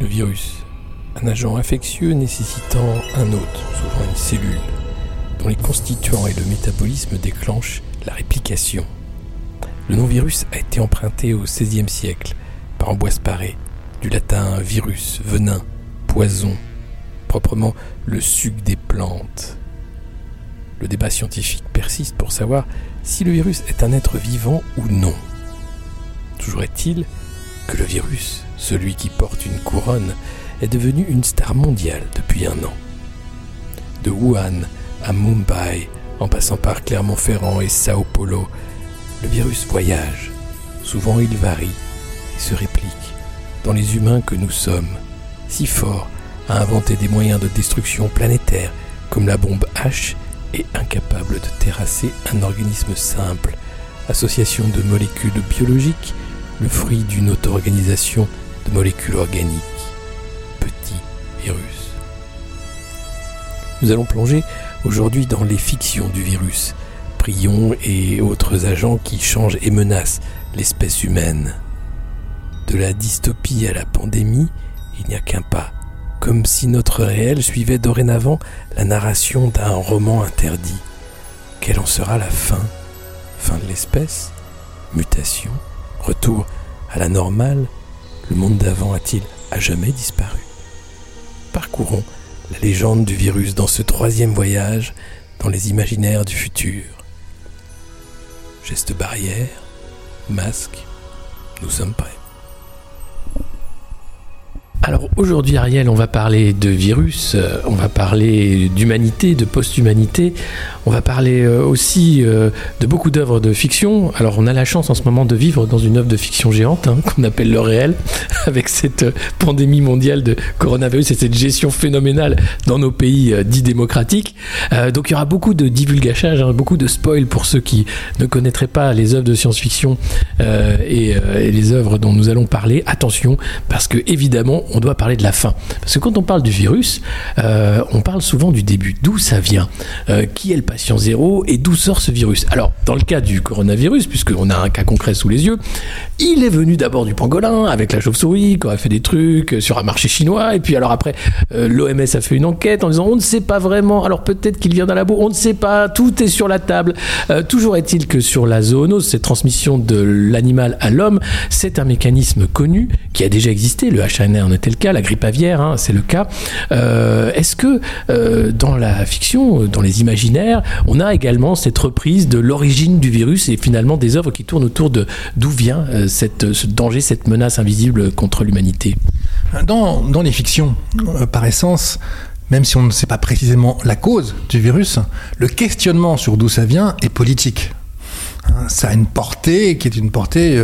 Le virus, un agent infectieux nécessitant un hôte, souvent une cellule, dont les constituants et le métabolisme déclenchent la réplication. Le nom virus a été emprunté au XVIe siècle par Ambroise Paré, du latin virus, venin, poison, proprement le suc des plantes. Le débat scientifique persiste pour savoir si le virus est un être vivant ou non. Toujours est-il que le virus, celui qui porte une couronne, est devenu une star mondiale depuis un an. De Wuhan à Mumbai, en passant par Clermont-Ferrand et Sao Paulo, le virus voyage. Souvent il varie et se réplique dans les humains que nous sommes, si forts à inventer des moyens de destruction planétaire comme la bombe H et incapable de terrasser un organisme simple, association de molécules biologiques, le fruit d'une auto-organisation de molécules organiques. Petit virus. Nous allons plonger aujourd'hui dans les fictions du virus, prions et autres agents qui changent et menacent l'espèce humaine. De la dystopie à la pandémie, il n'y a qu'un pas, comme si notre réel suivait dorénavant la narration d'un roman interdit. Quelle en sera la fin? Fin de l'espèce? Mutation? Retour à la normale? Le monde d'avant a-t-il à jamais disparu? Parcourons la légende du virus dans ce troisième voyage dans les imaginaires du futur. Geste barrière, masque, nous sommes prêts. Alors aujourd'hui Ariel, on va parler de virus, euh, on va parler d'humanité, de post-humanité, on va parler euh, aussi euh, de beaucoup d'œuvres de fiction. Alors on a la chance en ce moment de vivre dans une œuvre de fiction géante hein, qu'on appelle le réel, avec cette pandémie mondiale de coronavirus et cette gestion phénoménale dans nos pays dits démocratiques. donc il y aura beaucoup de divulgachage, hein, beaucoup de spoil pour ceux qui ne connaîtraient pas les œuvres de science-fiction et, et les œuvres dont nous allons parler. Attention, parce que évidemment on doit parler de la fin. Parce que quand on parle du virus, euh, on parle souvent du début. D'où ça vient euh, Qui est le patient zéro Et d'où sort ce virus? Alors, dans le cas du coronavirus, puisqu'on a un cas concret sous les yeux, il est venu d'abord du pangolin, avec la chauve-souris, qui aurait fait des trucs sur un marché chinois. Et puis alors après, euh, l'OMS a fait une enquête en disant on ne sait pas vraiment. Alors peut-être qu'il vient d'un labo, on ne sait pas. Tout est sur la table. toujours est-il que sur la zoonose, cette transmission de l'animal à l'homme, c'est un mécanisme connu qui a déjà existé. Le H1N1 c'était le cas, la grippe aviaire, hein, c'est le cas. Euh, est-ce que euh, dans la fiction, dans les imaginaires, on a également cette reprise de l'origine du virus et finalement des œuvres qui tournent autour de d'où vient euh, cette, ce danger, cette menace invisible contre l'humanité? Dans, dans, les fictions, par essence, même si on ne sait pas précisément la cause du virus, le questionnement sur d'où ça vient est politique. Hein, ça a une portée qui est une portée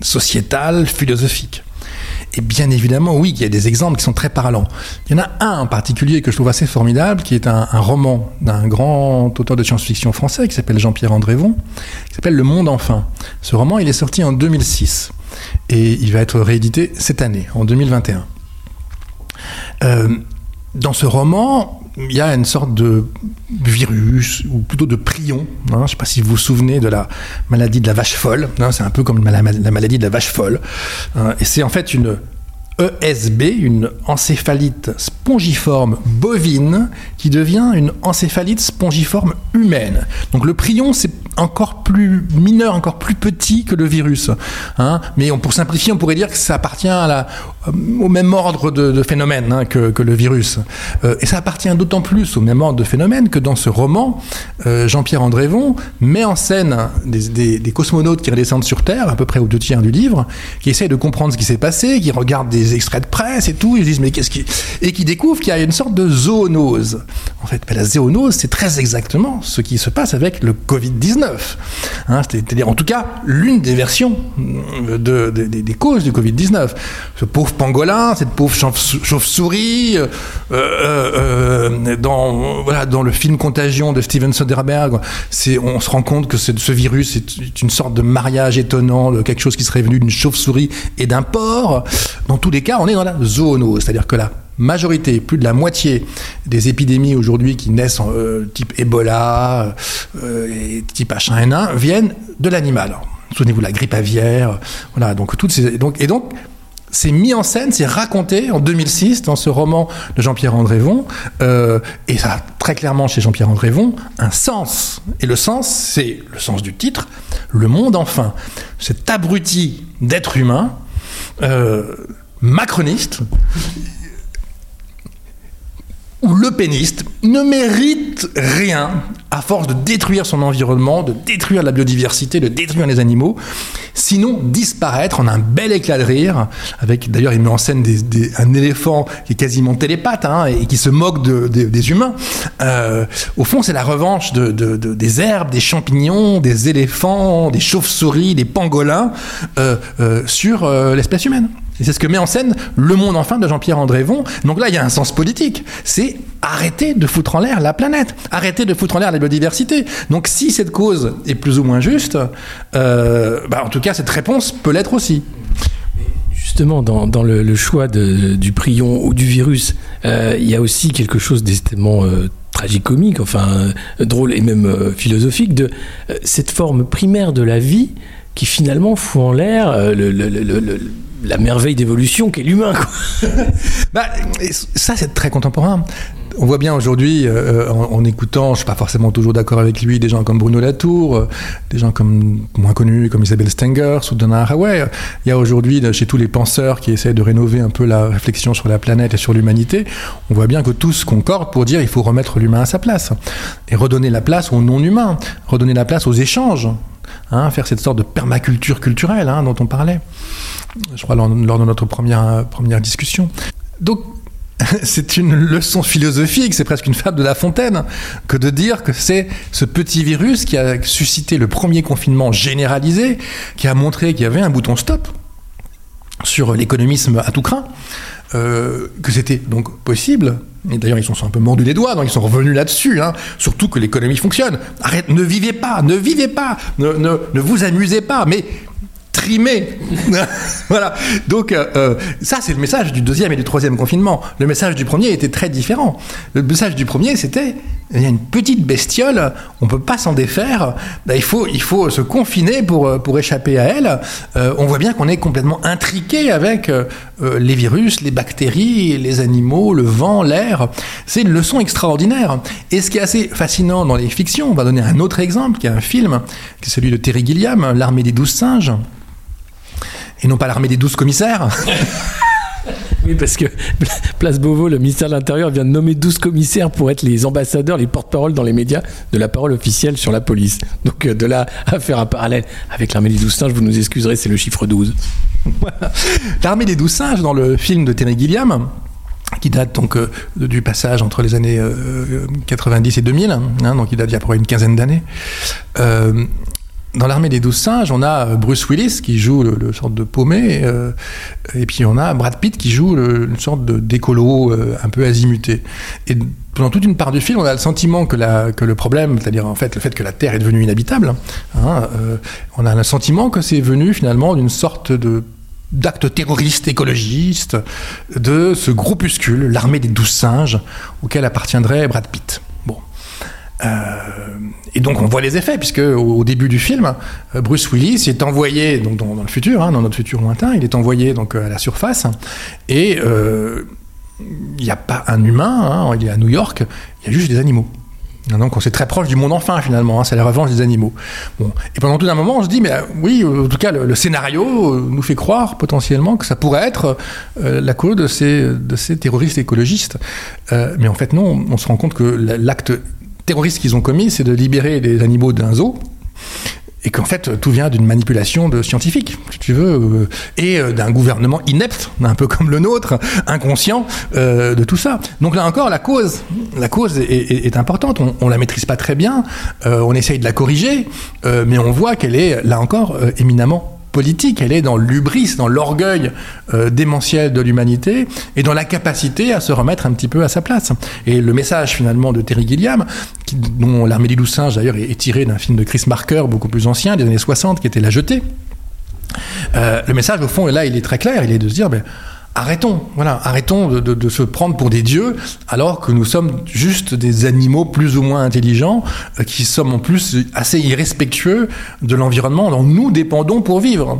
sociétale, philosophique. Et bien évidemment, oui, il y a des exemples qui sont très parlants. Il y en a un en particulier que je trouve assez formidable, qui est un, roman d'un grand auteur de science-fiction français qui s'appelle Jean-Pierre Andrévon, qui s'appelle Le Monde enfin. Ce roman, il est sorti en 2006 et il va être réédité cette année, en 2021. Euh, dans ce roman, il y a une sorte de virus, ou plutôt de prion. Hein, je ne sais pas si vous vous souvenez de la maladie de la vache folle. Hein, c'est un peu comme la, maladie de la vache folle. Hein, et c'est en fait une ESB, une encéphalite spongiforme bovine, qui devient une encéphalite spongiforme humaine. Donc le prion, c'est encore plus mineur, encore plus petit que le virus. Hein. Mais pour simplifier, on pourrait dire que ça appartient euh, au même ordre de, de phénomène hein, que, le virus. Euh, et ça appartient d'autant plus au même ordre de phénomène que dans ce roman, euh, Jean-Pierre Andrévon met en scène des, des, des, cosmonautes qui redescendent sur Terre, à peu près aux deux tiers du livre, qui essayent de comprendre ce qui s'est passé, qui regardent des extraits de presse et tout, ils disent mais qu'est-ce qui... Et qui découvrent qu'il y a une sorte de zoonose. En fait, la zoonose, c'est très exactement ce qui se passe avec le Covid-19. Hein, C'est-à-dire, en tout cas, l'une des versions de, des causes du Covid-19. Ce pauvre pangolin, cette pauvre chauve-souris, euh, euh, euh, dans, voilà, dans le film Contagion de Steven Soderbergh, on se rend compte que ce virus est une sorte de mariage étonnant de quelque chose qui serait venu d'une chauve-souris et d'un porc. Dans tous les cas, on est dans la zoonose, c'est-à-dire que là, majorité, plus de la moitié des épidémies aujourd'hui qui naissent en, euh, type Ebola, euh, et type H1N1, viennent de l'animal. Souvenez-vous la grippe aviaire, voilà, donc toutes ces, donc, et donc, c'est mis en scène, c'est raconté en 2006 dans ce roman de Jean-Pierre Andrévon, euh, et ça a très clairement chez Jean-Pierre Andrévon un sens. Et le sens, c'est le sens du titre, le monde enfin. Cet abruti d'être humain, euh, macroniste, où le péniste ne mérite rien à force de détruire son environnement, de détruire la biodiversité, de détruire les animaux, sinon disparaître en un bel éclat de rire, avec d'ailleurs il met en scène un éléphant qui est quasiment télépathe hein, et qui se moque des humains. Euh, au fond, c'est la revanche des herbes, des champignons, des éléphants, des chauves-souris, des pangolins euh, euh, sur l'espèce humaine. Et c'est ce que met en scène Le Monde Enfin de Jean-Pierre Andrévon. Donc là, il y a un sens politique. C'est arrêter de foutre en l'air la planète, arrêter de foutre en l'air la biodiversité. Donc si cette cause est plus ou moins juste, euh, bah, en tout cas, cette réponse peut l'être aussi. Justement, dans, le, choix du prion ou du virus, euh, il y a aussi quelque chose d'extrêmement euh, tragicomique, enfin drôle et même philosophique, de cette forme primaire de la vie qui finalement fout en l'air le la merveille d'évolution qu'est l'humain. bah, ça, c'est très contemporain. On voit bien aujourd'hui, euh, en, écoutant, je suis pas forcément toujours d'accord avec lui, des gens comme Bruno Latour, euh, des gens comme moins connus comme Isabelle Stenger ou Donna Haraway. Il y a aujourd'hui, chez tous les penseurs qui essaient de rénover un peu la réflexion sur la planète et sur l'humanité, on voit bien que tous concordent pour dire il faut remettre l'humain à sa place et redonner la place au non-humain, redonner la place aux échanges, hein, faire cette sorte de permaculture culturelle hein, dont on parlait je crois, lors, de notre première, première discussion. Donc, c'est une leçon philosophique, c'est presque une fable de La Fontaine, que de dire que c'est ce petit virus qui a suscité le premier confinement généralisé, qui a montré qu'il y avait un bouton stop sur l'économisme à tout craint, euh, que c'était donc possible. Et d'ailleurs, ils sont un peu mordus les doigts, donc ils sont revenus là-dessus. Hein. Surtout que l'économie fonctionne. Arrête, ne vivez pas, ne vivez pas, ne, ne, vous amusez pas, mais voilà. Donc euh, euh, ça, c'est le message du deuxième et du troisième confinement. Le message du premier était très différent. Le message du premier, c'était il y a une petite bestiole, on peut pas s'en défaire. Ben, il faut, il faut se confiner pour euh, pour échapper à elle. on voit bien qu'on est complètement intriqué avec les virus, les bactéries, les animaux, le vent, l'air. C'est une leçon extraordinaire. Et ce qui est assez fascinant dans les fictions, on va donner un autre exemple, qui est un film, qui est celui de Terry Gilliam, L'armée des douze singes et non pas l'armée des douze commissaires. Oui, parce que Place Beauvau, le ministère de l'Intérieur vient de nommer 12 commissaires pour être les ambassadeurs, les porte-parole dans les médias de la parole officielle sur la police. Donc euh, de là à faire un parallèle avec l'armée des douze singes, vous nous excuserez, c'est le chiffre 12. L'armée des douze singes, dans le film de Terry Gilliam, qui date donc euh, du passage entre les années 90 euh, et 2000, hein, donc il date d'il y a une quinzaine d'années dans l'armée des douze singes, on a euh, Bruce Willis qui joue le, sorte de paumé, euh, et puis on a Brad Pitt qui joue une sorte d'écolo euh, un peu azimuté. Et pendant toute une part du film, on a le sentiment que, la, que le problème, c'est-à-dire en fait le fait que la Terre est devenue inhabitable, hein, on a le sentiment que c'est venu finalement d'une sorte de d'actes terroristes de ce groupuscule, l'armée des douze singes, auquel appartiendrait Brad Pitt. Euh, et donc on voit les effets, puisque au, début du film, euh, Bruce Willis est envoyé, donc dans, le futur, hein, dans notre futur lointain, il est envoyé donc à la surface, et euh, il n'y a pas un humain, hein, il est à New York, il y a juste des animaux. Donc on s'est très proche du monde enfin finalement, hein, c'est la revanche des animaux. Et pendant tout un moment on se dit, mais oui, en tout cas le, scénario nous fait croire potentiellement que ça pourrait être la cause de ces terroristes écologistes. mais en fait non, on se rend compte que l'acte terroristes qu'ils ont commis, c'est de libérer les animaux d'un zoo et qu'en fait tout vient d'une manipulation de scientifiques, si tu veux, euh, et euh, d'un gouvernement inepte, un peu comme le nôtre, inconscient euh, de tout ça. Donc là encore, la cause, la cause est, importante. On, on la maîtrise pas très bien, on essaye de la corriger, mais on voit qu'elle est là encore éminemment politique, elle est dans l'ubris, dans l'orgueil euh, démentiel de l'humanité et dans la capacité à se remettre un petit peu à sa place. Et le message finalement de Terry Gilliam, dont l'armée des loups singes d'ailleurs est, tiré d'un film de Chris Marker beaucoup plus ancien, des années 60, qui était La Jetée, euh, le message au fond, et là il est très clair, il est de se dire, ben, arrêtons, voilà, arrêtons de, se prendre pour des dieux alors que nous sommes juste des animaux plus ou moins intelligents euh, qui sommes en plus assez irrespectueux de l'environnement dont nous dépendons pour vivre.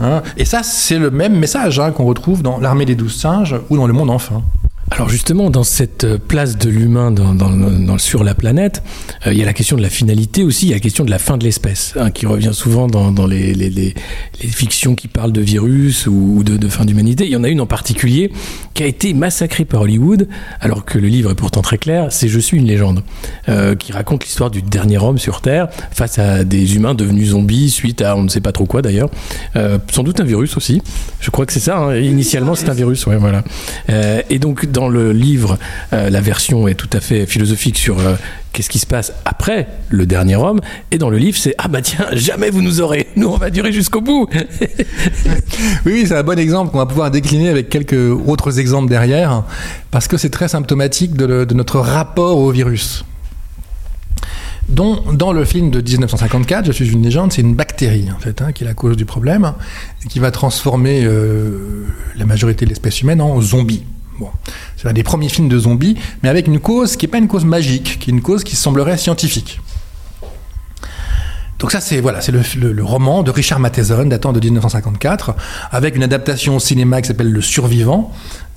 Hein. Et ça, c'est le même message hein, qu'on retrouve dans l'armée des douze singes ou dans le monde enfin. Alors justement, dans cette place de l'humain dans, sur la planète, euh, il y a la question de la finalité aussi, il y a la question de la fin de l'espèce, hein, qui revient souvent dans, les, les, les, fictions qui parlent de virus ou, de, fin d'humanité. Il y en a une en particulier qui a été massacrée par Hollywood, alors que le livre est pourtant très clair, c'est Je suis une légende, euh, qui raconte l'histoire du dernier homme sur Terre face à des humains devenus zombies suite à on ne sait pas trop quoi d'ailleurs, euh, sans doute un virus aussi. Je crois que c'est ça. Hein. Initialement, c'est un virus, ouais, voilà. et donc dans le livre, euh, la version est tout à fait philosophique sur euh, qu'est-ce qui se passe après le dernier homme. Et dans le livre, c'est ah bah tiens, jamais vous nous aurez. Nous, on va durer jusqu'au bout. oui, oui c'est un bon exemple qu'on va pouvoir décliner avec quelques autres exemples derrière, parce que c'est très symptomatique de, notre rapport au virus. Dont, dans le film de 1954, Je suis une légende, c'est une bactérie en fait, hein, qui est la cause du problème, qui va transformer euh, la majorité de l'espèce humaine en zombies. C'est un des premiers films de zombies, mais avec une cause qui n'est pas une cause magique, qui est une cause qui semblerait scientifique. Donc ça, c'est voilà, c'est le, roman de Richard Matheson, datant de 1954, avec une adaptation au cinéma qui s'appelle Le Survivant,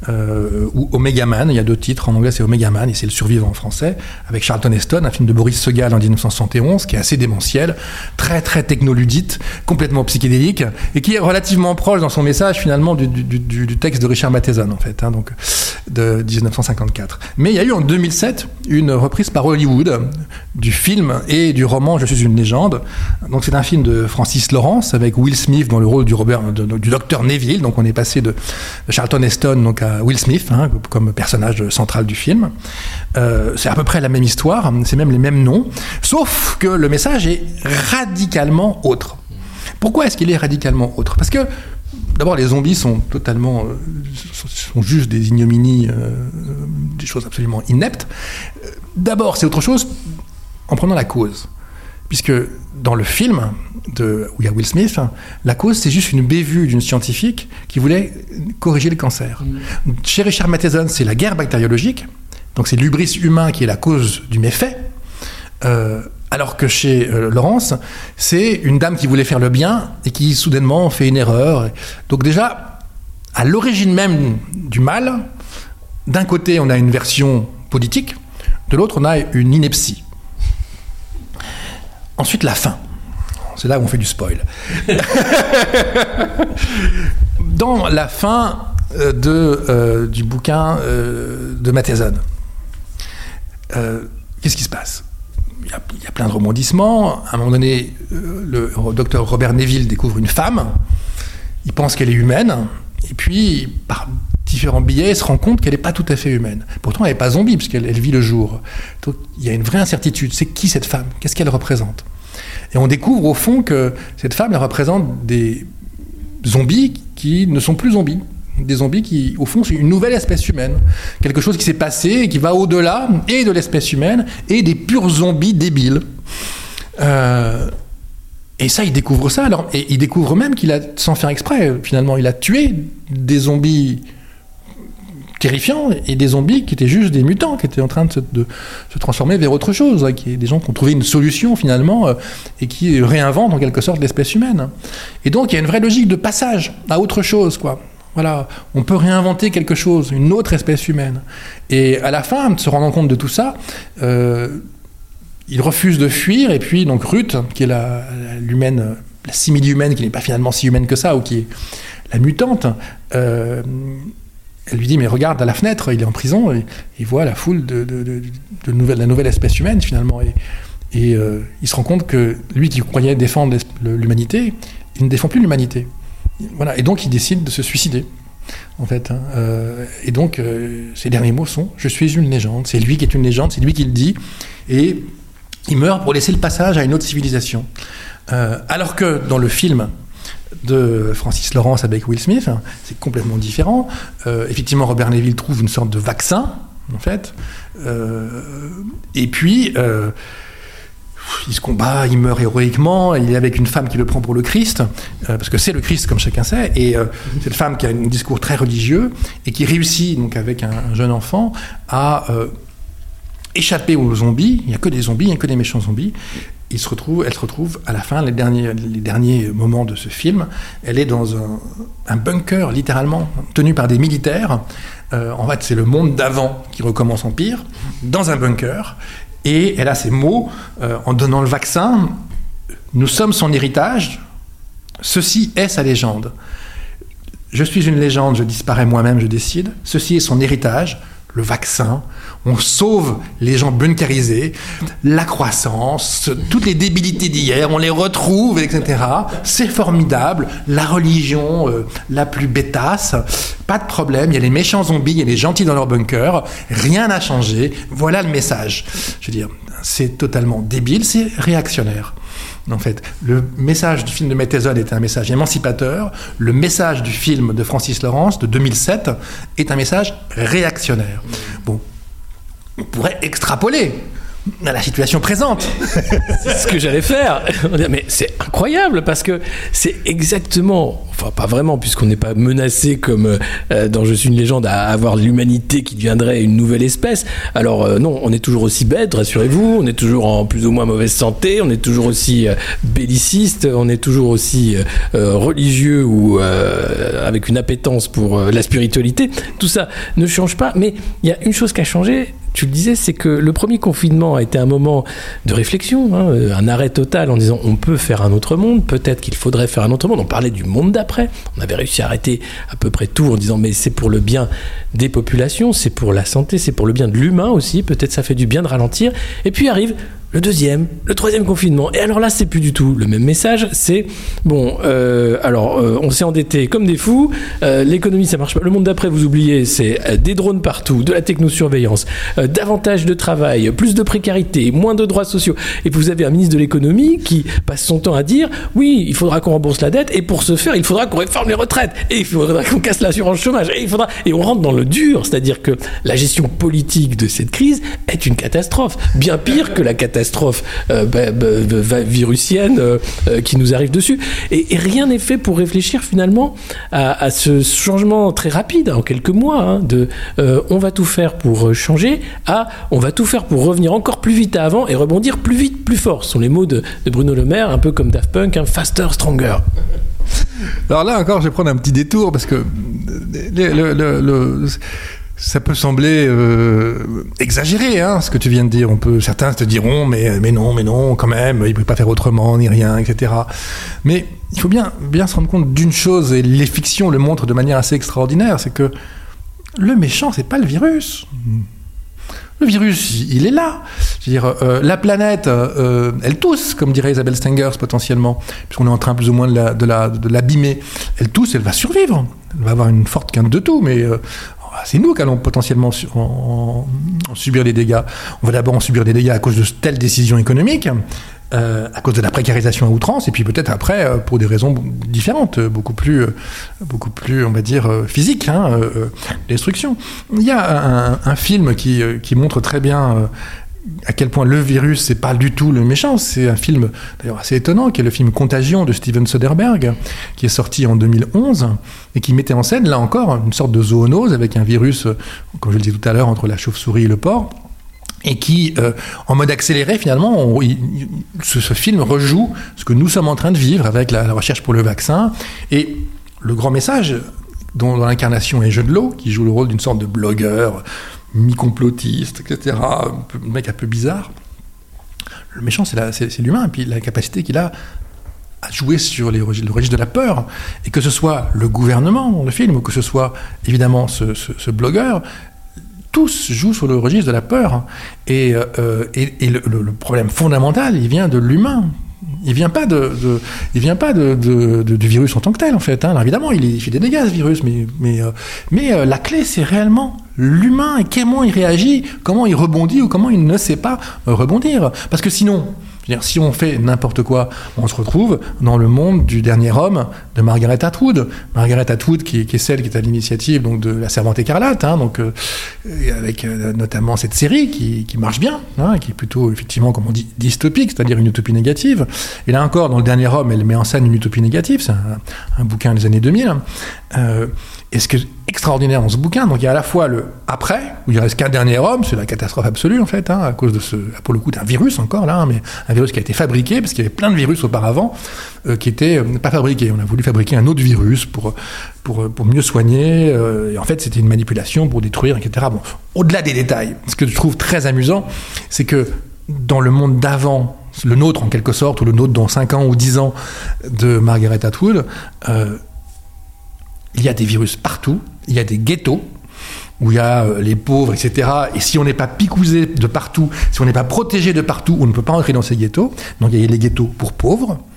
euh, ou Omega Man. Il y a deux titres. En anglais, c'est Omega Man et c'est Le Survivant en français, avec Charlton Heston, un film de Boris Segal en 1971, qui est assez démentiel, très très technoludite, complètement psychédélique, et qui est relativement proche dans son message finalement du, texte de Richard Matheson, en fait, hein, donc de 1954. Mais il y a eu en 2007 une reprise par Hollywood du film et du roman Je suis une légende. Donc c'est un film de Francis Lawrence avec Will Smith dans le rôle du, du docteur Neville. Donc on est passé de Charlton Heston donc à Will Smith hein, comme personnage central du film. Euh, c'est à peu près la même histoire, c'est même les mêmes noms, sauf que le message est radicalement autre. Pourquoi est-ce qu'il est radicalement autre? Parce que D'abord, les zombies sont totalement, euh, sont juste des ignominies, euh, des choses absolument ineptes. D'abord, c'est autre chose en prenant la cause, puisque dans le film, de, où il y a Will Smith, la cause, c'est juste une bévue d'une scientifique qui voulait corriger le cancer. Mm. Chez Richard Matheson, c'est la guerre bactériologique, donc c'est l'ubris humain qui est la cause du méfait. Euh, alors que chez euh, Laurence, c'est une dame qui voulait faire le bien et qui soudainement fait une erreur. Donc déjà, à l'origine même du mal, d'un côté on a une version politique, de l'autre on a une ineptie. Ensuite la fin. C'est là où on fait du spoil. Dans la fin euh, de, euh, du bouquin euh, de Matheson, qu'est-ce qui se passe? Il y, a, il y, a, plein de rebondissements. À un moment donné, le docteur Robert Neville découvre une femme. Il pense qu'elle est humaine. Et puis, par différents billets, il se rend compte qu'elle n'est pas tout à fait humaine. Pourtant, elle n'est pas zombie, puisqu'elle elle vit le jour. Donc, il y a une vraie incertitude. C'est qui cette femme? Qu'est-ce qu'elle représente? Et on découvre au fond que cette femme, elle représente des zombies qui ne sont plus zombies. Des zombies qui, au fond, sont une nouvelle espèce humaine. Quelque chose qui s'est passé et qui va au-delà et de l'espèce humaine et des purs zombies débiles. Euh, et ça, il découvre ça. Alors, et il découvre même qu'il a, sans faire exprès, finalement, il a tué des zombies terrifiants et des zombies qui étaient juste des mutants, qui étaient en train de se, transformer vers autre chose, hein, qui est des gens qui ont trouvé une solution finalement euh, et qui réinventent en quelque sorte l'espèce humaine. Et donc il y a une vraie logique de passage à autre chose, quoi. Voilà, on peut réinventer quelque chose, une autre espèce humaine. Et à la fin, se rendant compte de tout ça, euh, il refuse de fuir, et puis donc Ruth, qui est la, l'humaine, la simili-humaine, qui n'est pas finalement si humaine que ça, ou qui est la mutante, euh, elle lui dit mais regarde à la fenêtre, il est en prison il voit la foule de, de, la nouvelle espèce humaine finalement et, et euh, il se rend compte que lui qui croyait défendre l'humanité, il ne défend plus l'humanité. Voilà et donc il décide de se suicider en fait. Hein. Euh, et donc euh, ses derniers mots sont je suis une légende. C'est lui qui est une légende, c'est lui qui le dit et il meurt pour laisser le passage à une autre civilisation. alors que dans le film de Francis Lawrence avec Will Smith, c'est complètement différent. Euh, effectivement, Robert Neville trouve une sorte de vaccin, en fait. Euh, et puis, euh, il se combat, il meurt héroïquement, il est avec une femme qui le prend pour le Christ, parce que c'est le Christ comme chacun sait, et une femme qui a un discours très religieux et qui réussit donc avec un, jeune enfant à échapper aux zombies. Il n'y a que des zombies, il n'y a que des méchants zombies. Elle se retrouve à la fin, les derniers, moments de ce film, elle est dans un, un bunker littéralement tenu par des militaires. en fait, c'est le monde d'avant qui recommence en pire, dans un bunker. Et elle a ces mots euh, en donnant le vaccin Nous sommes son héritage, ceci est sa légende. Je suis une légende, je disparais moi-même, je décide. Ceci est son héritage, le vaccin, on sauve les gens bunkerisés, la croissance, toutes les débilités d'hier, on les retrouve, etc. C'est formidable, la religion euh, la plus bêtasse, pas de problème, il y a les méchants zombies, il y a les gentils dans leur bunker, rien n'a changé, voilà le message. Je veux dire, c'est totalement débile, c'est réactionnaire. En fait, le message du film de Mettezol est un message émancipateur. Le message du film de Francis Lawrence de 2007 est un message réactionnaire. Bon, on pourrait extrapoler à la situation présente. c'est ce que j'allais faire. Mais c'est incroyable parce que c'est exactement, enfin pas vraiment puisqu'on n'est pas menacé comme euh, dans Je suis une légende à avoir l'humanité qui deviendrait une nouvelle espèce. Alors euh, non, on est toujours aussi bête, rassurez-vous, on est toujours en plus ou moins mauvaise santé, on est toujours aussi euh, belliciste, on est toujours aussi religieux ou avec une appétence pour la spiritualité. Tout ça ne change pas, mais il y a une chose qui a changé, tu le disais, c'est que le premier confinement a été un moment de réflexion, hein, un arrêt total en disant on peut faire un autre monde, peut-être qu'il faudrait faire un autre monde. On parlait du monde d'après. On avait réussi à arrêter à peu près tout en disant mais c'est pour le bien des populations, c'est pour la santé, c'est pour le bien de l'humain aussi. Peut-être ça fait du bien de ralentir. Et puis arrive le deuxième, le troisième confinement. Et alors là, c'est plus du tout le même message. C'est bon, euh, alors euh, on s'est endetté comme des fous. Euh, l'économie, ça marche pas. Le monde d'après, vous oubliez, c'est des drones partout, de la technosurveillance, davantage de travail, plus de précarité, moins de droits sociaux. Et vous avez un ministre de l'économie qui passe son temps à dire oui, il faudra qu'on rembourse la dette. Et pour ce faire, il faudra qu'on réforme les retraites. Et il faudra qu'on casse l'assurance chômage. Et il faudra et on rentre dans le dur, c'est-à-dire que la gestion politique de cette crise est une catastrophe, bien pire que la catastrophe catastrophe euh, bah, bah, virusienne euh, euh, qui nous arrive dessus. Et, rien n'est fait pour réfléchir finalement à, ce changement très rapide, en quelques mois, hein, de on va tout faire pour changer à on va tout faire pour revenir encore plus vite à avant et rebondir plus vite, plus fort. Ce sont les mots de, Bruno Le Maire, un peu comme Daft Punk, hein, faster, stronger. Alors là encore, je vais prendre un petit détour parce que le ça peut sembler euh, exagéré, hein, ce que tu viens de dire. On peut, certains te diront, mais, mais non, mais non, quand même, il ne peut pas faire autrement, ni rien, etc. Mais il faut bien, bien se rendre compte d'une chose, et les fictions le montrent de manière assez extraordinaire, c'est que le méchant, c'est pas le virus. Le virus, il est là. Je veux dire, euh, la planète, euh, elle tousse, comme dirait Isabelle Stengers potentiellement, puisqu'on est en train plus ou moins de l'abîmer. La, de la, elle tousse, elle va survivre. Elle va avoir une forte quinte de tout, mais c'est nous qui allons potentiellement en, subir des dégâts. On va d'abord en subir des dégâts à cause de telles décisions économiques, euh, à cause de la précarisation à outrance, et puis peut-être après euh, pour des raisons différentes, beaucoup plus, beaucoup plus, on va dire, physiques, hein, destruction. Il y a un, film qui, montre très bien à quel point le virus, c'est pas du tout le méchant. C'est un film d'ailleurs assez étonnant, qui est le film Contagion de Steven Soderbergh, qui est sorti en 2011 et qui mettait en scène, là encore, une sorte de zoonose avec un virus, comme je le disais tout à l'heure, entre la chauve-souris et le porc. Et qui, euh, en mode accéléré, finalement, ce, film rejoue ce que nous sommes en train de vivre avec la, recherche pour le vaccin. Et le grand message, dont, dans l'incarnation est Jeu de qui joue le rôle d'une sorte de blogueur mi-complotiste, etc. Un, mec un peu bizarre. Le méchant, c'est l'humain, et puis la capacité qu'il a à jouer sur le registre de la peur, et que ce soit le gouvernement dans le film, ou que ce soit évidemment ce, blogueur, tous jouent sur le registre de la peur. Et, euh, et, le, problème fondamental, il vient de l'humain. Il vient pas de, vient pas du virus en tant que tel en fait. Hein. évidemment, il, fait des dégâts ce virus, mais mais euh, euh, la clé c'est réellement l'humain et comment il réagit, comment il rebondit ou comment il ne sait pas rebondir. Parce que sinon, si on fait n'importe quoi, on se retrouve dans le monde du dernier homme de Margaret Atwood. Margaret Atwood, qui, est celle qui est à l'initiative donc de la Servante écarlate, hein, donc euh, avec euh, notamment cette série qui, marche bien, hein, qui est plutôt effectivement, comme on dit, dystopique, c'est-à-dire une utopie négative. Et là encore, dans le dernier homme, elle met en scène une utopie négative. C'est un, bouquin des années 2000. Euh, et ce qui est extraordinaire dans ce bouquin, donc il y a à la fois le après, où il reste qu'un dernier homme, c'est la catastrophe absolue en fait, hein, à cause de ce, pour le coup d'un virus encore là, hein, mais un virus qui a été fabriqué, parce qu'il y avait plein de virus auparavant euh, qui étaient euh, pas fabriqués. On a voulu fabriquer un autre virus pour, pour, pour mieux soigner, et en fait c'était une manipulation pour détruire, etc. Bon, au-delà des détails, ce que je trouve très amusant, c'est que dans le monde d'avant, le nôtre en quelque sorte, ou le nôtre dans 5 ans ou 10 ans de Margaret Atwood, il y a des virus partout, il y a des ghettos où il y a euh, les pauvres, etc. Et si on n'est pas picousé de partout, si on n'est pas protégé de partout, on ne peut pas entrer dans ces ghettos. Donc il y a les ghettos pour pauvres, euh,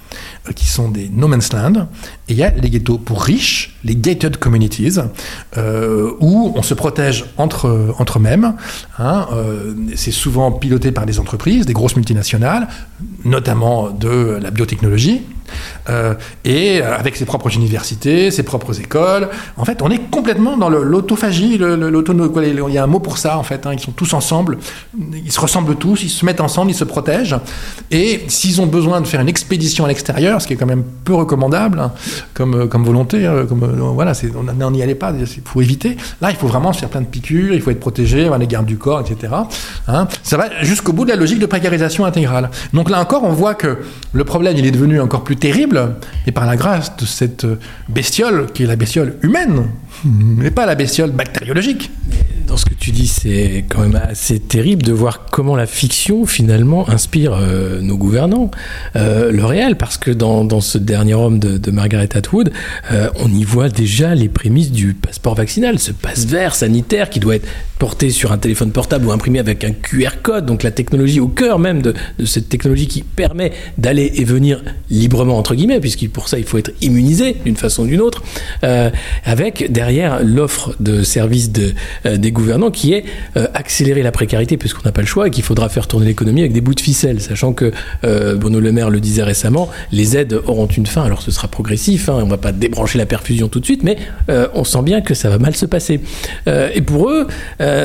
qui sont des no man's land, et il y a les ghettos pour riches, les gated communities, euh, où on se protège entre, entre mêmes. Hein, c'est souvent piloté par des entreprises, des grosses multinationales, notamment de la biotechnologie, euh, et avec ses propres universités, ses propres écoles. En fait, on est complètement dans l'autophagie. il y a un mot pour ça, en fait. Hein. ils sont tous ensemble, ils se ressemblent tous, ils se mettent ensemble, ils se protègent. Et s'ils ont besoin de faire une expédition à l'extérieur, ce qui est quand même peu recommandable hein, comme, comme volonté, hein, comme, euh, voilà, on n'y allait pas, il faut éviter. Là, il faut vraiment se faire plein de piqûres, il faut être protégé, avoir les gardes du corps, etc. ça va jusqu'au bout de la logique de précarisation intégrale. Donc là encore, on voit que le problème, il est devenu encore plus terrible, et par la grâce de cette bestiole qui est la bestiole humaine, mais pas la bestiole bactériologique ce que tu dis, c'est quand même assez terrible de voir comment la fiction finalement inspire euh, nos gouvernants, euh, le réel, parce que dans, ce dernier homme de, Margaret Atwood, euh, on y voit déjà les prémices du passeport vaccinal, ce passe vert sanitaire qui doit être porté sur un téléphone portable ou imprimé avec un QR code, donc la technologie au cœur même de, cette technologie qui permet d'aller et venir librement entre guillemets, puisque pour ça il faut être immunisé d'une façon ou d'une autre, avec derrière l'offre de services de, des gouvernants qui est euh, accélérer la précarité puisqu'on n'a pas le choix et qu'il faudra faire tourner l'économie avec des bouts de ficelle, sachant que euh, Bruno Le Maire le disait récemment, les aides auront une fin, alors ce sera progressif, hein, on va pas débrancher la perfusion tout de suite, mais euh, on sent bien que ça va mal se passer. et pour eux,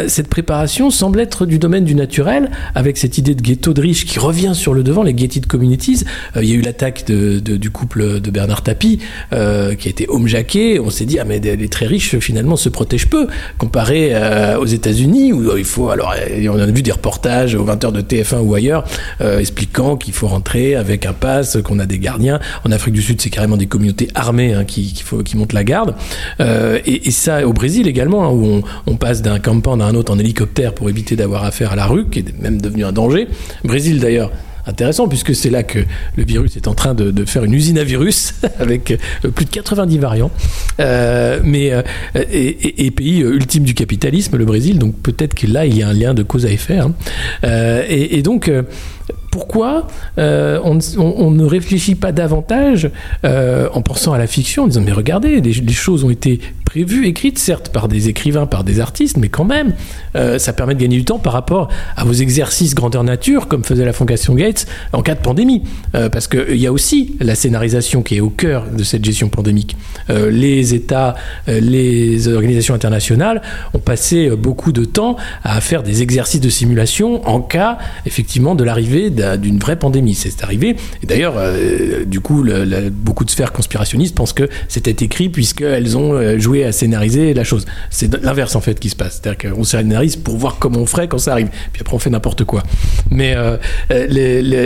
cette préparation semble être du domaine du naturel, avec cette idée de ghetto de riches qui revient sur le devant, les gated communities. il y a eu l'attaque du couple de Bernard Tapie, qui a été homejacké, on s'est dit, ah mais les très riches finalement se protègent peu, comparé euh, aux États-Unis où il faut alors on a vu des reportages aux 20h de TF1 ou ailleurs euh, expliquant qu'il faut rentrer avec un pass, qu'on a des gardiens. En Afrique du Sud, c'est carrément des communautés armées hein, qui, qui montent la garde. Euh, et, ça au Brésil également hein, où on, on passe d'un campement à un autre en hélicoptère pour éviter d'avoir affaire à la rue, qui est même devenu un danger. Brésil d'ailleurs intéressant puisque c'est là que le virus est en train de, faire une usine à virus avec euh, plus de 90 variants. Euh, mais euh, et, pays ultime du capitalisme, le Brésil. Donc peut-être que là il y a un lien de cause à effet. Hein. et, donc pourquoi on, ne réfléchit pas davantage en pensant à la fiction, en disant mais regardez, les, choses ont été prévues, écrites, certes par des écrivains, par des artistes, mais quand même, euh, ça permet de gagner du temps par rapport à vos exercices grandeur nature, comme faisait la Fondation Gates en cas de pandémie. parce qu'il y a aussi la scénarisation qui est au cœur de cette gestion pandémique. les États, les organisations internationales ont passé beaucoup de temps à faire des exercices de simulation en cas, effectivement, de l'arrivée d'une vraie pandémie. C'est arrivé. Et d'ailleurs, euh, du coup, beaucoup de sphères conspirationnistes pensent que c'était écrit puisqu'elles ont euh, à scénariser la chose. C'est l'inverse en fait qui se passe. C'est-à-dire qu'on scénarise pour voir comment on ferait quand ça arrive. Puis après, on fait n'importe quoi. Mais euh,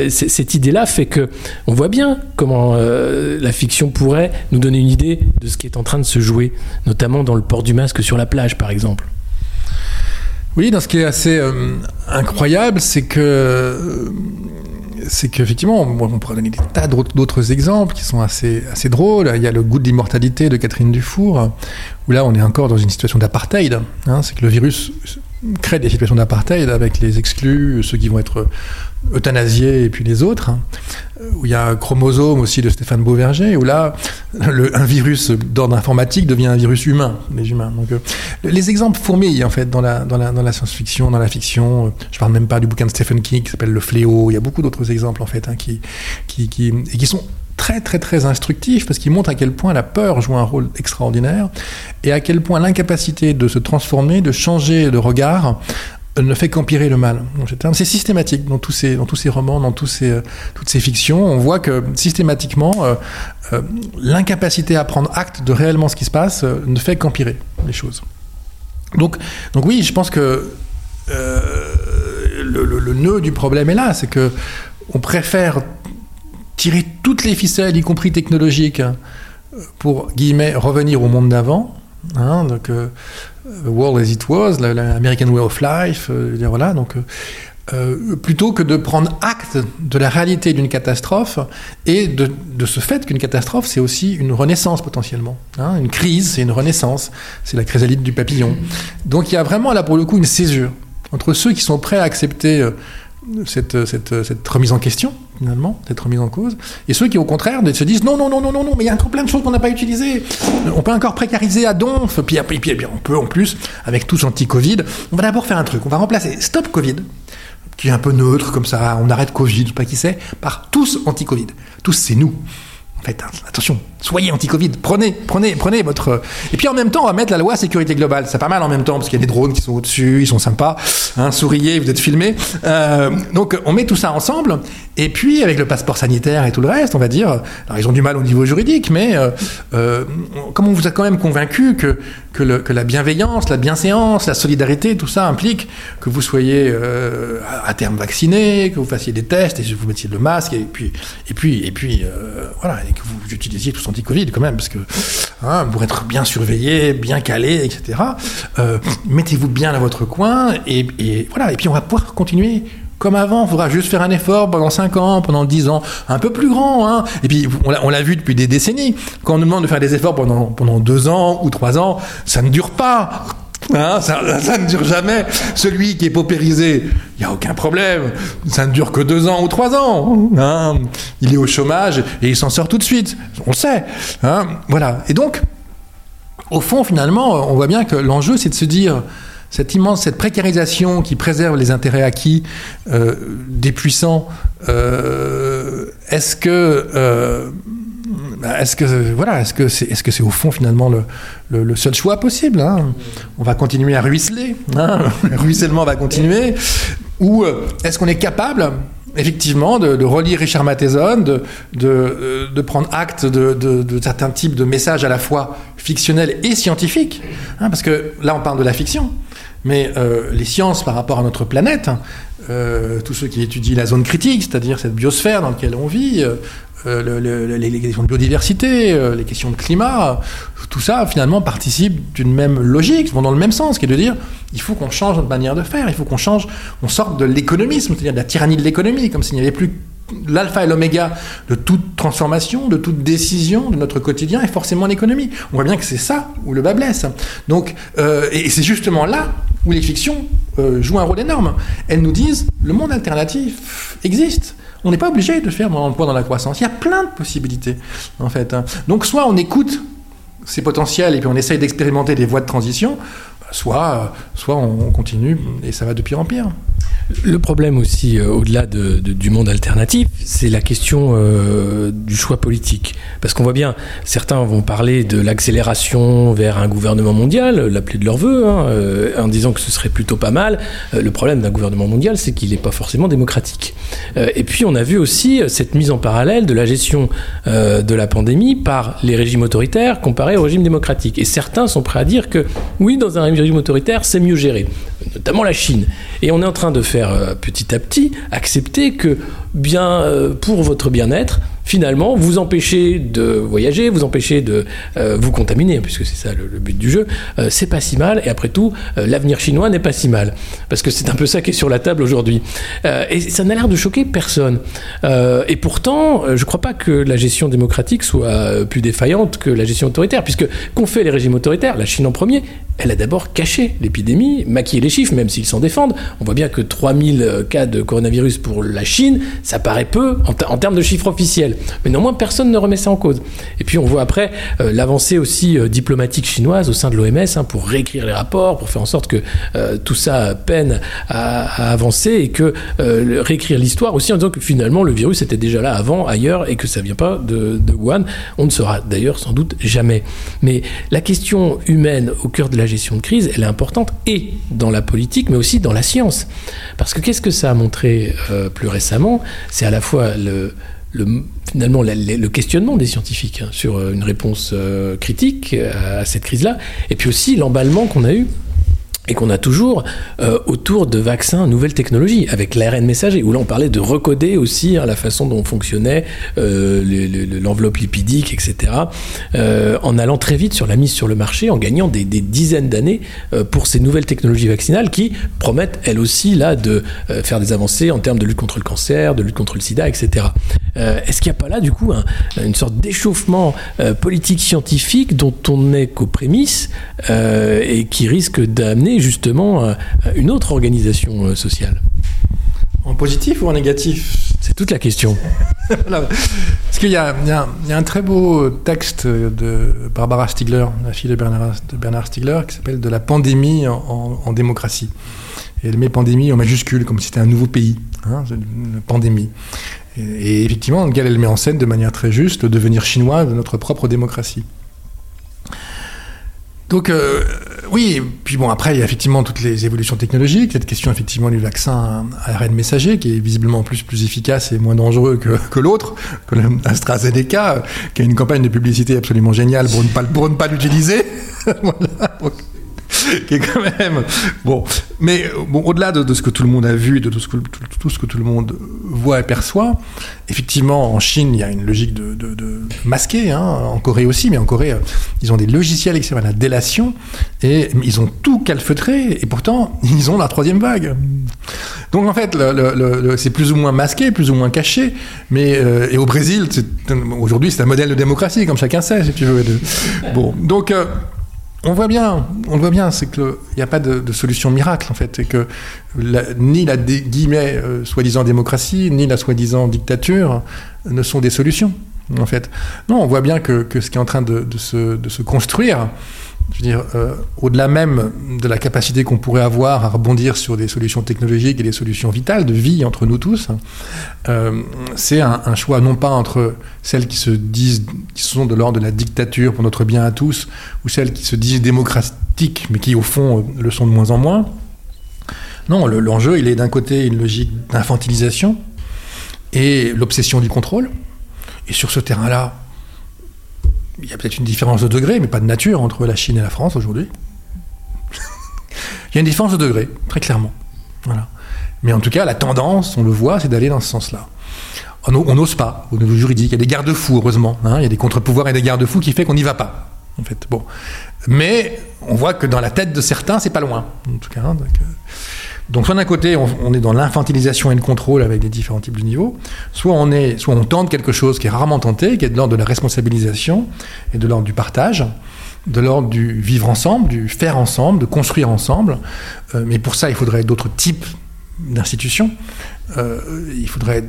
cette idée-là fait que on voit bien comment la fiction pourrait nous donner une idée de ce qui est en train de se jouer, notamment dans le port du masque sur la plage, par exemple. Oui, dans ce qui est assez euh, incroyable, c'est que euh, c'est qu'effectivement, on pourrait donner des tas d'autres exemples qui sont assez, drôles. Il y a le goût de l'immortalité de Catherine Dufour, où là, on est encore dans une situation d'apartheid. Hein. c'est que le virus crée des situations d'apartheid avec les exclus, ceux qui vont être euthanasiés et puis les autres, hein, où il y a un chromosome aussi de Stéphane Beauverger, où là, un virus d'ordre informatique devient un virus humain, les humains. Donc, euh, les exemples fourmillent en fait dans la, dans la, dans la science-fiction, dans la fiction. Je parle même pas du bouquin de Stephen King qui s'appelle Le Fléau. Il y a beaucoup d'autres exemples en fait hein, qui, qui, qui, et qui sont très très très instructifs parce qu'ils montrent à quel point la peur joue un rôle extraordinaire et à quel point l'incapacité de se transformer, de changer de regard ne fait qu'empirer le mal. C'est systématique dans tous ces, dans tous ces romans, dans ces, euh, toutes ces fictions. On voit que systématiquement, euh, euh, l'incapacité à prendre acte de réellement ce qui se passe ne fait qu'empirer les choses. Donc, donc oui, je pense que le, le, nœud du problème est là, c'est que on préfère tirer toutes les ficelles, y compris technologiques, pour guillemets revenir au monde d'avant. Hein, donc, The World as It Was, l'American Way of Life, euh, voilà, donc, euh, euh, plutôt que de prendre acte de la réalité d'une catastrophe et de, ce fait qu'une catastrophe, c'est aussi une renaissance potentiellement. Hein, une crise, c'est une renaissance, c'est la chrysalide du papillon. Donc il y a vraiment là pour le coup une césure entre ceux qui sont prêts à accepter cette, cette, cette, remise en question, finalement, cette remise en cause, et ceux qui, au contraire, se disent non, non, non, non, non, non, mais il y a encore plein de choses qu'on n'a pas utilisées. On peut encore précariser à donf, puis, puis, puis on peut en plus, avec tous anti-Covid, on va d'abord faire un truc, on va remplacer Stop Covid, qui est un peu neutre comme ça, on arrête Covid, pas qui c'est, par tous anti-Covid. Tous, c'est nous. En fait, attention, soyez anti-Covid, prenez, prenez, prenez votre. Et puis en même temps, on va mettre la loi sécurité globale. C'est pas mal en même temps parce qu'il y a des drones qui sont au-dessus, ils sont sympas. Hein, souriez, vous êtes filmés. Euh, donc on met tout ça ensemble. Et puis avec le passeport sanitaire et tout le reste, on va dire. Alors ils ont du mal au niveau juridique, mais euh, euh, comme on vous a quand même convaincu que que, le, que, la bienveillance, la bienséance, la solidarité, tout ça implique que vous soyez euh, à terme vacciné, que vous fassiez des tests et que vous mettiez le masque et puis et puis et puis euh, voilà et que vous utilisiez tout anti-Covid quand même parce que hein, pour être bien surveillé, bien calé, etc. Euh, Mettez-vous bien dans votre coin et, et voilà et puis on va pouvoir continuer comme avant, il faudra juste faire un effort pendant 5 ans, pendant 10 ans, un peu plus grand. Hein. Et puis, on l'a vu depuis des décennies. Quand on nous demande de faire des efforts pendant, pendant 2 ans ou 3 ans, ça ne dure pas. Hein, ça, ne dure jamais. Celui qui est paupérisé, il n'y a aucun problème. Ça ne dure que 2 ans ou 3 ans. Hein. Il est au chômage et il s'en sort tout de suite. On le sait. Hein. Voilà. Et donc, au fond, finalement, on voit bien que l'enjeu, c'est de se dire cette immense, cette précarisation qui préserve les intérêts acquis euh, des puissants, euh, est-ce que euh, est-ce que voilà, est-ce que c'est au fond finalement le, seul choix possible hein? On va continuer à ruisseler, hein? Le ruissellement va continuer, ou est-ce qu'on est capable effectivement, de, de, relire Richard Matheson, de, de, de prendre acte de, certains types de messages à la fois fictionnels et scientifiques. Hein, parce que là, on parle de la fiction, mais euh, les sciences par rapport à notre planète, euh, tous ceux qui étudient la zone critique, c'est-à-dire cette biosphère dans laquelle on vit, euh, les, questions de biodiversité, euh, les questions de climat, tout ça finalement participe d'une même logique, vont dans le même sens, qui est de dire il faut qu'on change notre manière de faire, il faut qu'on change, on sorte de l'économisme, c'est-à-dire de la tyrannie de l'économie, comme s'il n'y avait plus l'alpha et l'oméga de toute transformation, de toute décision de notre quotidien est forcément l'économie. On voit bien que c'est ça où le bas blesse. Donc, euh, et c'est justement là où les fictions euh, jouent un rôle énorme. Elles nous disent le monde alternatif existe. On n'est pas obligé de faire dans l'emploi, dans la croissance. Il y a plein de possibilités, en fait. Hein. Donc, soit on écoute ces potentiels et puis on essaye d'expérimenter des voies de transition, soit, soit on continue et ça va de pire en pire. Le problème aussi, euh, au-delà de, du monde alternatif, c'est la question euh, du choix politique. Parce qu'on voit bien, certains vont parler de l'accélération vers un gouvernement mondial, l'appeler de leur vœu, hein, euh, en disant que ce serait plutôt pas mal. le problème d'un gouvernement mondial, c'est qu'il n'est pas forcément démocratique. et puis, on a vu aussi cette mise en parallèle de la gestion de la pandémie par les régimes autoritaires comparés au régime démocratique. Et certains sont prêts à dire que oui, dans un régime autoritaire, c'est mieux géré, notamment la Chine. Et on est en train de faire euh, petit à petit accepter que bien euh, pour votre bien-être, finalement vous empêcher de voyager, vous empêcher de euh, vous contaminer, puisque c'est ça le, but du jeu, euh, c'est pas si mal. Et après tout, euh, l'avenir chinois n'est pas si mal, parce que c'est un peu ça qui est sur la table aujourd'hui. et ça n'a l'air de choquer personne. et pourtant, je crois pas que la gestion démocratique soit plus défaillante que la gestion autoritaire, puisque qu'ont fait les régimes autoritaires, la Chine en premier, elle a d'abord caché l'épidémie, maquillé les chiffres, même s'ils s'en défendent. On voit bien que 3000 cas de coronavirus pour la Chine, ça paraît peu en, termes de chiffres officiels. Mais néanmoins, personne ne remet ça en cause. Et puis on voit après euh, l'avancée aussi euh, diplomatique chinoise au sein de l'OMS hein, pour réécrire les rapports, pour faire en sorte que euh, tout ça peine à, avancer et que réécrire l'histoire aussi en disant que finalement le virus était déjà là avant, ailleurs, et que ça vient pas de, de Wuhan. On ne saura d'ailleurs sans doute jamais. Mais la question humaine au cœur de la gestion de crise, elle est importante et dans la politique, mais aussi dans la science. Parce que qu'est-ce que ça a montré plus récemment? C'est à la fois le, le, finalement le questionnement des scientifiques hein, sur euh, une réponse euh, critique à cette crise-là, et puis aussi l'emballement qu'on a eu et qu'on a toujours euh, autour de vaccins nouvelles technologies, avec l'ARN messager, où là on parlait de recoder aussi hein, la façon dont fonctionnait euh, l'enveloppe lipidique, etc., euh, en allant très vite sur la mise sur le marché, en gagnant des, dizaines d'années pour ces nouvelles technologies vaccinales qui promettent elles aussi là de faire des avancées en termes de lutte contre le cancer, de lutte contre le sida, etc. Est-ce qu'il n'y a pas là du coup un, une sorte d'échauffement politique scientifique dont on n'est qu'aux prémices et qui risque d'amener justement euh, une autre organisation euh, sociale En positif ou en négatif? C'est toute la question. Parce qu'il y, a un très beau texte de Barbara Stiegler, la fille de Bernard, de Bernard Stiegler, qui s'appelle De la pandémie en, démocratie. Et elle met pandémie en majuscule, comme si c'était un nouveau pays, hein, une pandémie. Et, effectivement, elle met en scène de manière très juste le devenir chinois de notre propre démocratie. Donc, euh, oui, puis bon, après, il y a effectivement toutes les évolutions technologiques, cette question effectivement du vaccin ARN messager, qui est visiblement plus, efficace et moins dangereux que, l'autre, que l'AstraZeneca, qui a une campagne de publicité absolument géniale pour ne pas, pour ne pas l'utiliser. voilà. qui est quand même bon. Mais bon, au-delà de, ce que tout le monde a vu, de tout ce que tout, ce que tout le monde voit et perçoit, effectivement, en Chine, il y a une logique de, masquer. Hein, en Corée aussi, mais en Corée, euh, ils ont des logiciels qui servent à la délation et ils ont tout calfeutré et pourtant ils ont la troisième vague. Donc en fait, c'est plus ou moins masqué, plus ou moins caché. Mais euh, et au Brésil, aujourd'hui, c'est un modèle de démocratie, comme chacun sait, si tu veux. Bon, donc. Euh, on voit bien, on le voit bien, c'est qu'il n'y a pas de, solution miracle en fait, et que ni la guillemets euh, soi-disant démocratie, ni la soi-disant dictature ne sont des solutions en fait. Non, on voit bien que, ce qui est en train de, se, de se, construire, je veux dire, euh, au-delà même de la capacité qu'on pourrait avoir à rebondir sur des solutions technologiques et des solutions vitales de vie entre nous tous, euh, c'est un, choix non pas entre celles qui se disent, qui sont de l'ordre de la dictature pour notre bien à tous, ou celles qui se disent démocratiques, mais qui au fond le sont de moins en moins. Non, l'enjeu, il est d'un côté une logique d'infantilisation et l'obsession du contrôle. Et sur ce terrain-là, il y a peut-être une différence de degré, mais pas de nature entre la Chine et la France aujourd'hui. il y a une différence de degré, très clairement. Voilà. Mais en tout cas, la tendance, on le voit, c'est d'aller dans ce sens-là. On n'ose pas au niveau juridique. Il y a des garde-fous, heureusement. Hein. il y a des contre-pouvoirs et des garde-fous qui fait qu'on n'y va pas. En fait, bon. Mais on voit que dans la tête de certains, c'est pas loin. En tout cas. Hein, euh, donc soit d'un côté, on, est dans l'infantilisation et le contrôle avec des différents types de niveaux, soit on, est, soit on tente quelque chose qui est rarement tenté, qui est de l'ordre de la responsabilisation et de l'ordre du partage, de l'ordre du vivre ensemble, du faire ensemble, de construire ensemble. Euh, mais pour ça, il faudrait d'autres types d'institutions. Euh, il faudrait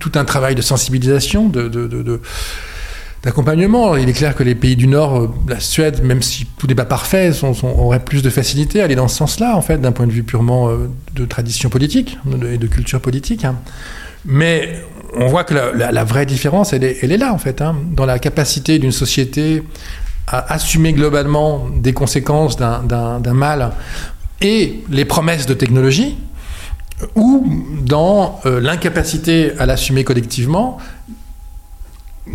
tout un travail de sensibilisation, de, d'accompagnement. Il est clair que les pays du Nord, euh, la Suède, même si tout n'est pas parfait, sont, auraient plus de facilité à aller dans ce sens-là, en fait, d'un point de vue purement euh, de tradition politique et de, culture politique. Hein. Mais on voit que la, vraie différence, elle est, là, en fait, hein, dans la capacité d'une société à assumer globalement des conséquences d'un mal et les promesses de technologie, ou dans euh, l'incapacité à l'assumer collectivement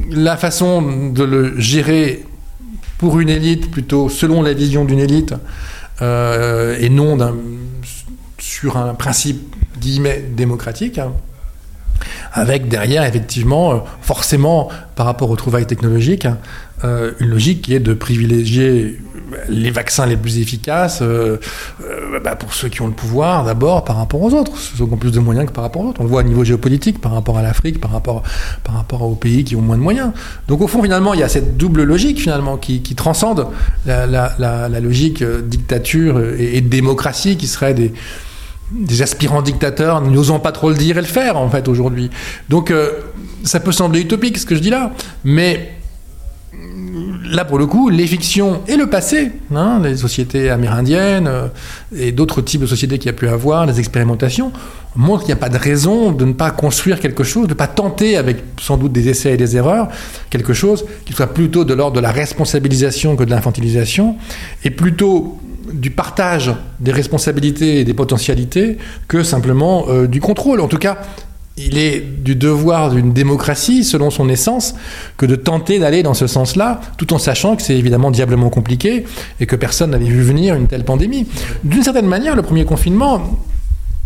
la façon de le gérer pour une élite, plutôt selon la vision d'une élite, euh, et non sur un principe guillemets démocratique, hein, avec derrière, effectivement, forcément, par rapport aux trouvailles technologiques, hein, une logique qui est de privilégier les vaccins les plus efficaces euh, euh, bah, pour ceux qui ont le pouvoir d'abord par rapport aux autres, ceux qui ont plus de moyens que par rapport aux autres. On le voit au niveau géopolitique par rapport à l'Afrique, par rapport, par rapport aux pays qui ont moins de moyens. Donc au fond finalement il y a cette double logique finalement qui, transcende la, logique euh, dictature et, démocratie qui serait des des aspirants dictateurs n'osant pas trop le dire et le faire en fait aujourd'hui. Donc ça peut sembler utopique ce que je dis là, mais là, pour le coup, les fictions et le passé, hein, les sociétés amérindiennes euh, et d'autres types de sociétés qu'il y a pu avoir, les expérimentations, montrent qu'il n'y a pas de raison de ne pas construire quelque chose, de ne pas tenter, avec sans doute des essais et des erreurs, quelque chose qui soit plutôt de l'ordre de la responsabilisation que de l'infantilisation, et plutôt du partage des responsabilités et des potentialités que simplement euh, du contrôle. En tout cas, il est du devoir d'une démocratie, selon son essence, que de tenter d'aller dans ce sens-là, tout en sachant que c'est évidemment diablement compliqué et que personne n'avait vu venir une telle pandémie. D'une certaine manière, le premier confinement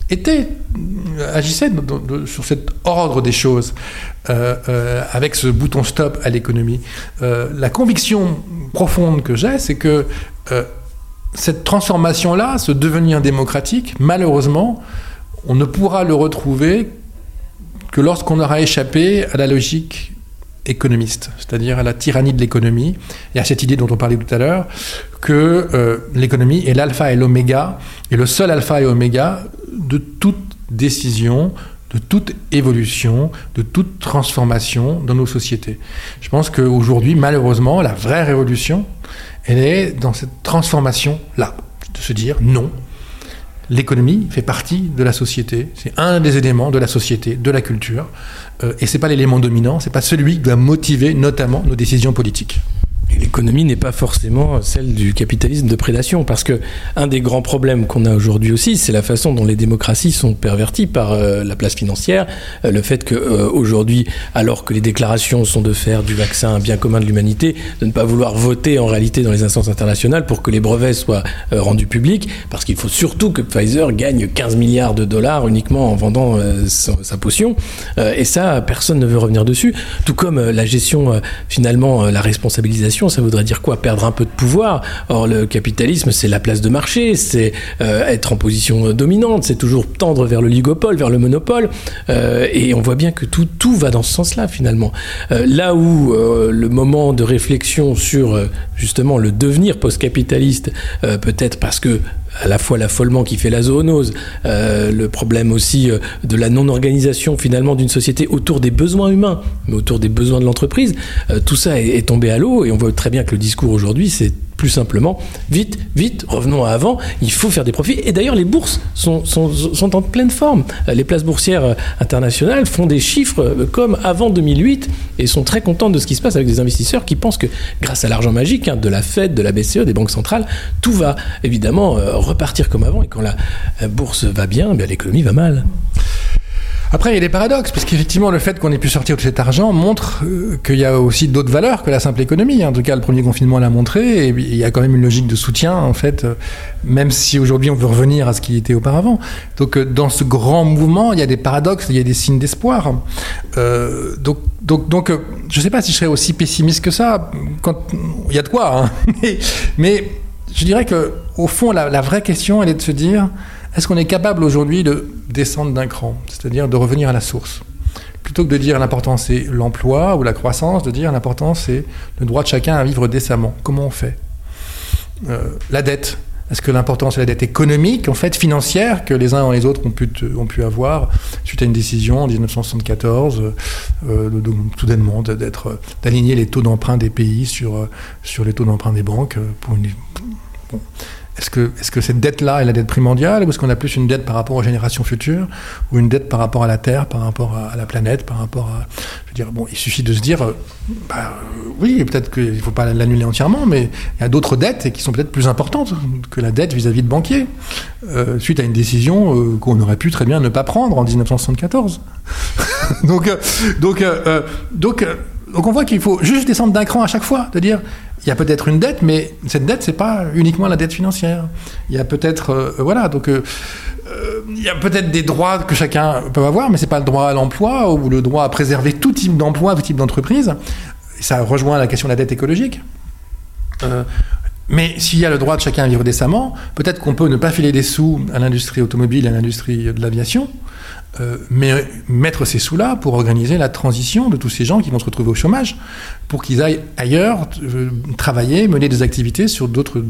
était agissait sur cet ordre des choses, euh, euh, avec ce bouton stop à l'économie. Euh, la conviction profonde que j'ai, c'est que cette transformation-là, ce devenir démocratique, malheureusement, on ne pourra le retrouver que lorsqu'on aura échappé à la logique économiste, c'est-à-dire à la tyrannie de l'économie, et à cette idée dont on parlait tout à l'heure, que euh, l'économie est l'alpha et l'oméga, et le seul alpha et oméga de toute décision, de toute évolution, de toute transformation dans nos sociétés. Je pense qu'aujourd'hui, malheureusement, la vraie révolution, elle est dans cette transformation-là, de se dire non, l'économie fait partie de la société. C'est un des éléments de la société, de la culture. Euh, et ce n'est pas l'élément dominant, ce n'est pas celui qui doit motiver notamment nos décisions politiques l'économie n'est pas forcément celle du capitalisme de prédation, parce que un des grands problèmes qu'on a aujourd'hui aussi, c'est la façon dont les démocraties sont perverties par euh, la place financière, euh, le fait que euh, aujourd'hui, alors que les déclarations sont de faire du vaccin un bien commun de l'humanité, de ne pas vouloir voter en réalité dans les instances internationales pour que les brevets soient rendus publics, parce qu'il faut surtout que Pfizer gagne 15 milliards de dollars uniquement en vendant sa, potion, et ça, personne ne veut revenir dessus, tout comme la gestion, finalement, la responsabilisation ça voudrait dire quoi? Perdre un peu de pouvoir? Or, le capitalisme, c'est la place de marché, c'est euh, être en position dominante, c'est toujours tendre vers le ligopole, vers le monopole. Euh, et on voit bien que tout, va dans ce sens-là, finalement. Euh, là où le moment de réflexion sur justement le devenir post-capitaliste, peut-être parce que à la fois l'affolement qui fait la zoonose, euh, le problème aussi euh, de la non-organisation finalement d'une société autour des besoins humains, mais autour des besoins de l'entreprise, euh, tout ça est, est, tombé à l'eau et on voit très bien que le discours aujourd'hui c'est plus simplement, vite, vite, revenons à avant, il faut faire des profits. Et d'ailleurs, les bourses sont, sont, sont, en pleine forme. Les places boursières euh, internationales font des chiffres euh, comme avant 2008 et sont très contentes de ce qui se passe avec des investisseurs qui pensent que grâce à l'argent magique hein, de la Fed, de la BCE, des banques centrales, tout va évidemment euh, repartir comme avant. Et quand la bourse va eh bien l'économie va mal. Après, il y a des paradoxes, parce qu'effectivement, le fait qu'on ait pu sortir tout cet argent montre euh, qu'il y a aussi d'autres valeurs que la simple économie. En tout cas, le premier confinement l'a montré, et il y a quand même une logique de soutien, en fait, euh, même si aujourd'hui on veut revenir à ce qui était auparavant. Donc, euh, dans ce grand mouvement, il y a des paradoxes, il y a des signes d'espoir. donc, donc, donc, je ne sais pas si je serais aussi pessimiste que ça. Il y a de quoi, hein. mais, je dirais que, au fond, la vraie question, elle est de se dire est-ce qu'on est capable aujourd'hui de descendre d'un cran, c'est-à-dire de revenir à la source? Plutôt que de dire l'important c'est l'emploi ou la croissance, de dire l'important c'est le droit de chacun à vivre décemment. Comment on fait? Euh, La dette. Est-ce que l'important c'est la dette économique, en fait financière, que les uns et les autres ont pu, avoir suite à une décision en 1974, euh, soudainement, d'être, d'aligner les taux d'emprunt des pays sur, sur les taux d'emprunt des banques pour une. Est-ce que, est que, cette dette-là est la dette primordiale ou est-ce qu'on a plus une dette par rapport aux générations futures ou une dette par rapport à la Terre, par rapport à, la planète, par rapport à... Je veux dire, bon, il suffit de se dire, euh, bah, oui, peut-être qu'il ne faut pas l'annuler entièrement, mais il y a d'autres dettes qui sont peut-être plus importantes que la dette vis-à-vis de banquiers, euh, suite à une décision euh, qu'on aurait pu très bien ne pas prendre en 1974. donc, donc, donc, donc on voit qu'il faut juste descendre d'un cran à chaque fois, de dire il y a peut-être une dette, mais cette dette, c'est pas uniquement la dette financière. Il y a peut-être, euh, voilà, donc euh, il y a peut-être des droits que chacun peut avoir, mais c'est pas le droit à l'emploi ou le droit à préserver tout type d'emploi, tout type d'entreprise. Ça rejoint la question de la dette écologique. Euh, mais s'il y a le droit de chacun à vivre décemment, peut-être qu'on peut ne pas filer des sous à l'industrie automobile, à l'industrie de l'aviation, euh, mais mettre ces sous-là pour organiser la transition de tous ces gens qui vont se retrouver au chômage, pour qu'ils aillent ailleurs euh, travailler, mener des activités sur d'autres,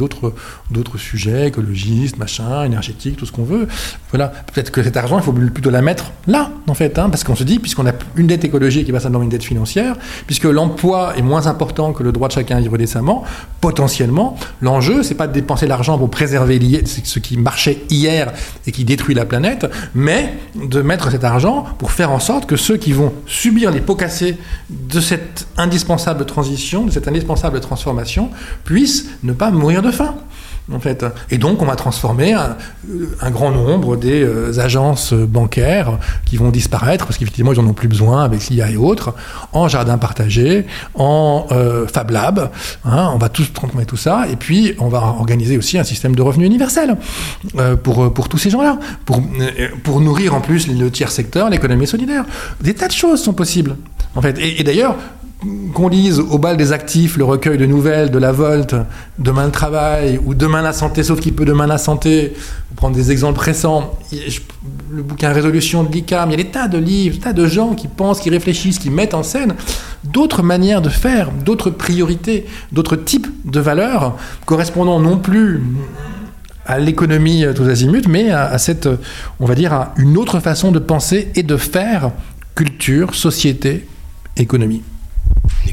sujets, écologistes, machin, énergétiques, tout ce qu'on veut. Voilà, peut-être que cet argent, il faut plutôt la mettre là, en fait, hein, parce qu'on se dit, puisqu'on a une dette écologique qui va s'adonner une dette financière, puisque l'emploi est moins important que le droit de chacun à vivre décemment, potentiellement, l'enjeu, c'est pas de dépenser l'argent pour préserver ce qui marchait hier et qui détruit la planète, mais de mettre cet argent pour faire en sorte que ceux qui vont subir les pots cassés de cette indispensable transition, de cette indispensable transformation, puissent ne pas mourir de faim en fait. Et donc, on va transformer un, grand nombre des euh, agences bancaires qui vont disparaître parce qu'effectivement, ils n'en ont plus besoin avec l'IA et autres, en jardin partagé, en euh, Fab Lab. Hein, on va tous transformer tout ça. Et puis, on va organiser aussi un système de revenus universel euh, pour, pour tous ces gens-là, pour, pour nourrir en plus le tiers secteur, l'économie solidaire. Des tas de choses sont possibles. En fait. et d'ailleurs, qu'on lise au bal des actifs le recueil de nouvelles de la Volte, Demain le travail, ou Demain la santé, sauf qu'il peut Demain la santé, pour prendre des exemples récents, le bouquin Résolution de l'ICAM, il y a des tas de livres, des tas de gens qui pensent, qui réfléchissent, qui mettent en scène d'autres manières de faire, d'autres priorités, d'autres types de valeurs, correspondant non plus à l'économie tous azimuts, mais à, cette, on va dire, à une autre façon de penser et de faire culture, société, économie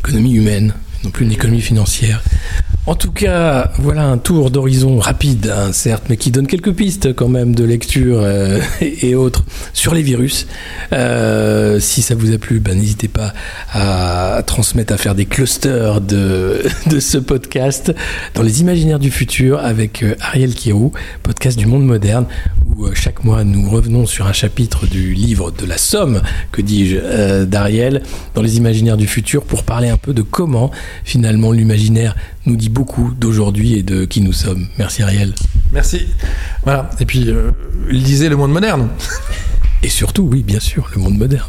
économie humaine, non plus une économie financière. En tout cas, voilà un tour d'horizon rapide, hein, certes, mais qui donne quelques pistes quand même de lecture euh, et, autres sur les virus. Euh, si ça vous a plu, ben, n'hésitez pas à transmettre, à faire des clusters de, ce podcast dans les imaginaires du futur avec euh, Ariel Kirou, podcast du monde moderne, où chaque mois nous revenons sur un chapitre du livre de la Somme, que dis-je, d'Ariel, dans les imaginaires du futur, pour parler un peu de comment finalement l'imaginaire nous dit beaucoup d'aujourd'hui et de qui nous sommes. Merci Ariel. Merci. Voilà. Et puis, euh, lisez le monde moderne. Et surtout, oui, bien sûr, le monde moderne.